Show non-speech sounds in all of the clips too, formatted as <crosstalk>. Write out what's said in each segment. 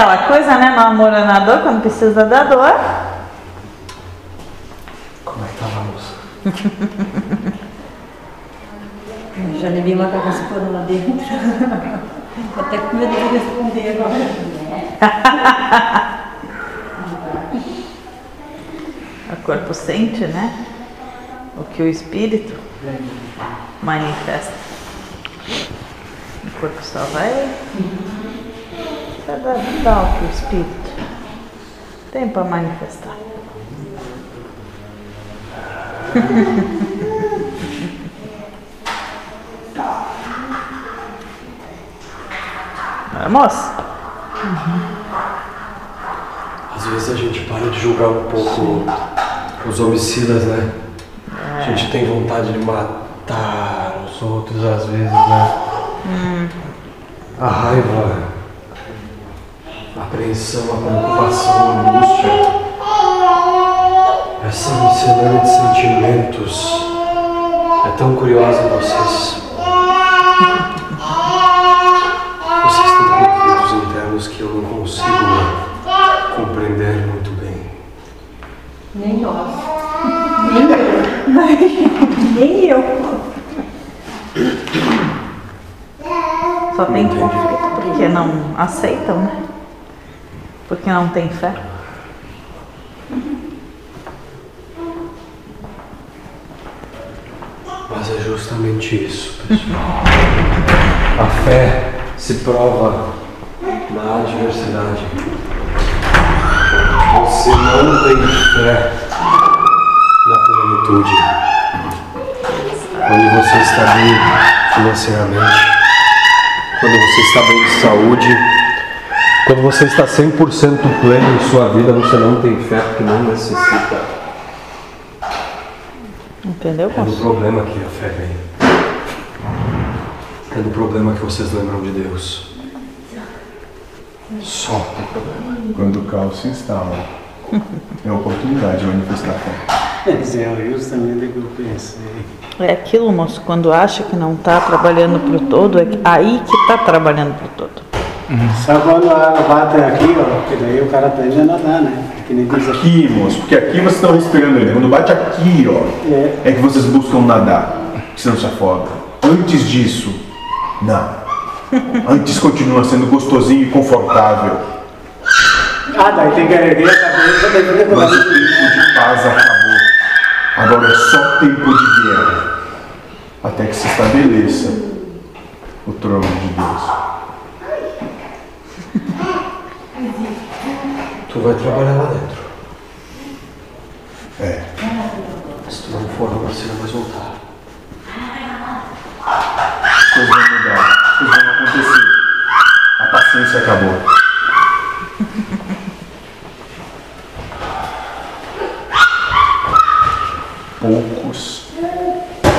aquela coisa, né? No amor a dor, quando precisa da dor. Como é que tava a moça? Já levei uma carraspana lá dentro. Tô até com medo de responder agora. O corpo sente, né? O que o espírito manifesta. O corpo só vai dar o que o espírito tem para manifestar. Vamos? Às vezes a gente para de julgar um pouco os homicidas, né? A gente tem vontade de matar os outros às vezes, né? A raiva, apreensão, a preocupação, a angústia. Essa miscelânea de sentimentos é tão curiosa em vocês. Vocês têm conflitos internos que eu não consigo compreender muito bem. Nem nós. Nem eu. Nem eu. Só tem conflito porque não aceitam, né? Porque não tem fé. Mas é justamente isso, pessoal. A fé se prova na adversidade. Você não tem fé na plenitude. Quando você está bem financeiramente, quando você está bem de saúde, quando você está 100% pleno em sua vida, você não tem fé porque não necessita. Entendeu? É do problema que a fé vem. É do problema que vocês lembram de Deus. Só do problema. Quando o caos se instala, é a oportunidade de manifestar fé. É justamente o que eu pensei. É aquilo, moço, quando acha que não está trabalhando para o todo, é aí que está trabalhando para o todo. Só quando a água bate aqui, ó, que daí o cara aprende a nadar, né? Que nem diz aqui. Aqui, moço, porque aqui vocês estão respirando ele. Quando bate aqui, ó, É. é que vocês buscam nadar, que senão se afoga. Antes disso, não. Antes continua sendo gostosinho e confortável. Ah, daí tem que erguer a cabeça, tem que Mas o tempo de paz acabou. Agora é só tempo de guerra. Até que se estabeleça o trono de Deus. Tu vai trabalhar lá dentro. É. Se tu não for, não vai voltar. As coisas vão mudar. As coisas vão acontecer. A paciência acabou. Poucos,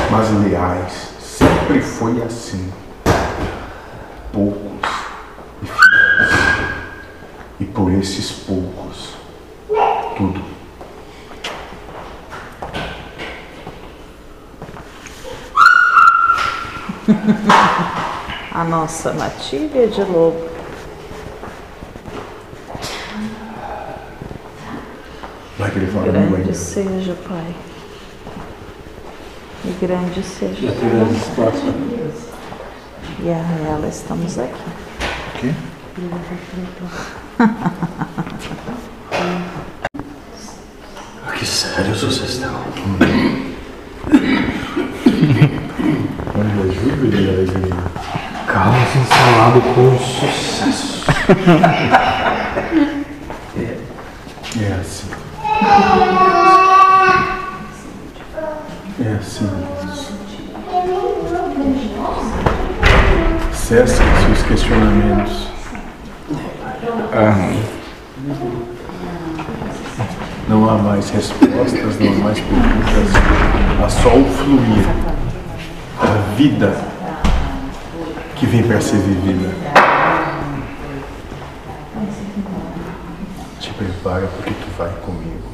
mas leais. Sempre foi assim. Poucos e fiéis. E por esses poucos, tudo. A nossa matilha de lobo. Vai que ele fala, Grande seja, Pai. E grande seja Já tua as respostas. E a ela estamos aqui. Aqui? <laughs> Que sérios vocês estão. Olha, júbilo de Caos instalado com sucesso. É assim. É assim. Cessem seus questionamentos. Não há mais respostas, não há mais perguntas. Há só o fluir. A vida que vem para ser vivida. Te prepara porque tu vai comigo.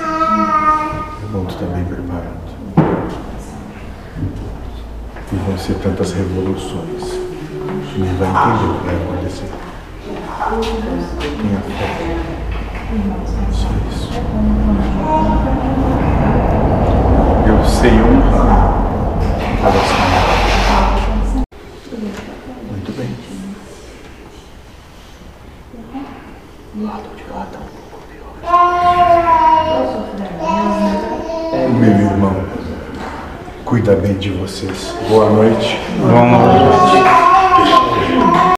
É bom tu estar bem preparado. E vão ser tantas revoluções. Tu nem vai entender o que vai acontecer. Tenha fé. Só isso. Eu sei honrar cada senhora. Muito bem. Meu irmão, cuida bem de vocês. Boa noite. Boa noite.